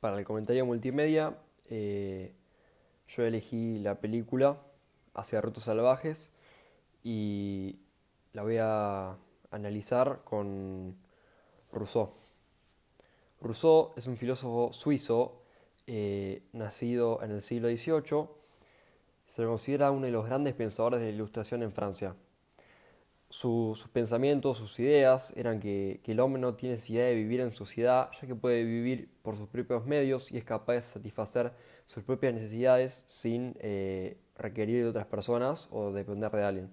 Para el comentario multimedia, eh, yo elegí la película Hacia Rutos Salvajes y la voy a analizar con Rousseau. Rousseau es un filósofo suizo eh, nacido en el siglo XVIII. Se le considera uno de los grandes pensadores de la Ilustración en Francia sus pensamientos, sus ideas eran que, el hombre no tiene necesidad de vivir en sociedad, ya que puede vivir por sus propios medios y es capaz de satisfacer sus propias necesidades sin eh, requerir de otras personas o depender de alguien.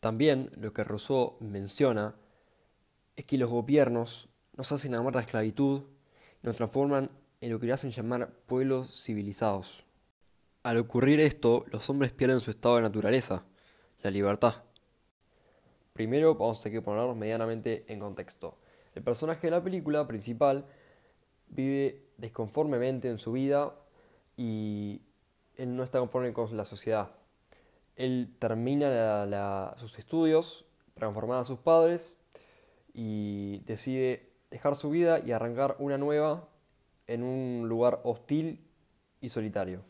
También lo que Rousseau menciona es que los gobiernos nos hacen amar la esclavitud y nos transforman en lo que le hacen llamar pueblos civilizados. Al ocurrir esto, los hombres pierden su estado de naturaleza, la libertad. Primero vamos a tener que ponernos medianamente en contexto. El personaje de la película principal vive desconformemente en su vida y él no está conforme con la sociedad. Él termina sus estudios para formar a sus padres y decide dejar su vida y arrancar una nueva en un lugar hostil y solitario.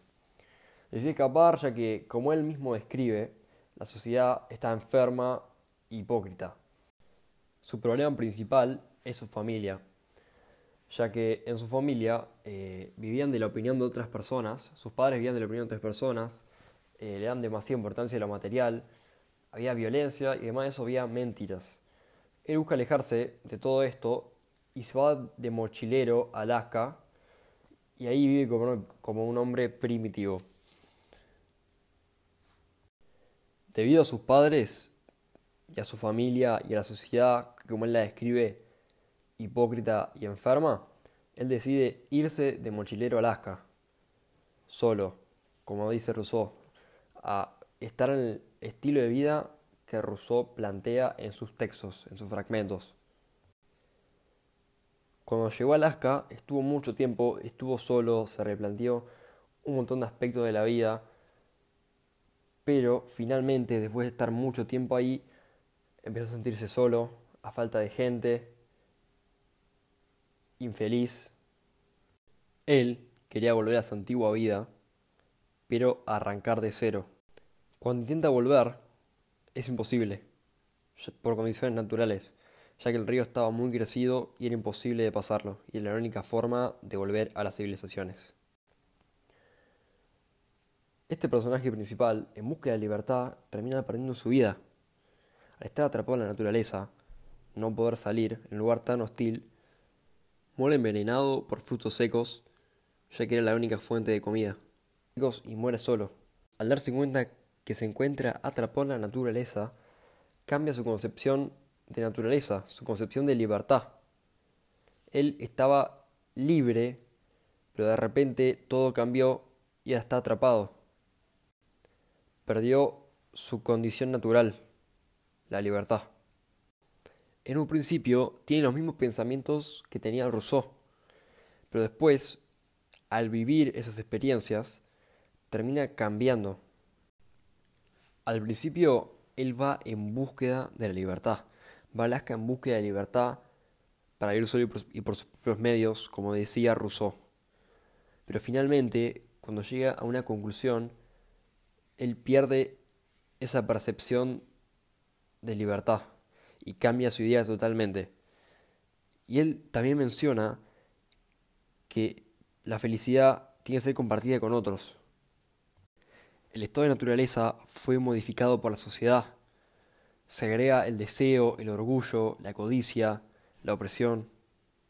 Decide escapar ya que, como él mismo describe, la sociedad está enferma hipócrita. Su problema principal es su familia, ya que en su familia eh, vivían de la opinión de otras personas, sus padres vivían de la opinión de otras personas, eh, le dan demasiada importancia a lo material, había violencia y además de eso había mentiras. Él busca alejarse de todo esto y se va de mochilero a Alaska y ahí vive como, como un hombre primitivo. Debido a sus padres, y a su familia y a la sociedad, como él la describe, hipócrita y enferma, él decide irse de mochilero a Alaska, solo, como dice Rousseau, a estar en el estilo de vida que Rousseau plantea en sus textos, en sus fragmentos. Cuando llegó a Alaska, estuvo mucho tiempo, estuvo solo, se replanteó un montón de aspectos de la vida, pero finalmente, después de estar mucho tiempo ahí, empezó a sentirse solo, a falta de gente, infeliz. Él quería volver a su antigua vida, pero arrancar de cero. Cuando intenta volver, es imposible, por condiciones naturales, ya que el río estaba muy crecido y era imposible de pasarlo, y era la única forma de volver a las civilizaciones. Este personaje principal, en búsqueda de libertad, termina perdiendo su vida al estar atrapado en la naturaleza, no poder salir en un lugar tan hostil, muere envenenado por frutos secos, ya que era la única fuente de comida. Y muere solo. Al darse cuenta que se encuentra atrapado en la naturaleza, cambia su concepción de naturaleza, su concepción de libertad. Él estaba libre, pero de repente todo cambió y ya está atrapado. Perdió su condición natural la libertad. En un principio tiene los mismos pensamientos que tenía Rousseau, pero después, al vivir esas experiencias, termina cambiando. Al principio, él va en búsqueda de la libertad. Va a Alaska en búsqueda de libertad para ir solo y por sus propios medios, como decía Rousseau. Pero finalmente, cuando llega a una conclusión, él pierde esa percepción de libertad y cambia su idea totalmente. Y él también menciona que la felicidad tiene que ser compartida con otros. El estado de naturaleza fue modificado por la sociedad. Se agrega el deseo, el orgullo, la codicia, la opresión.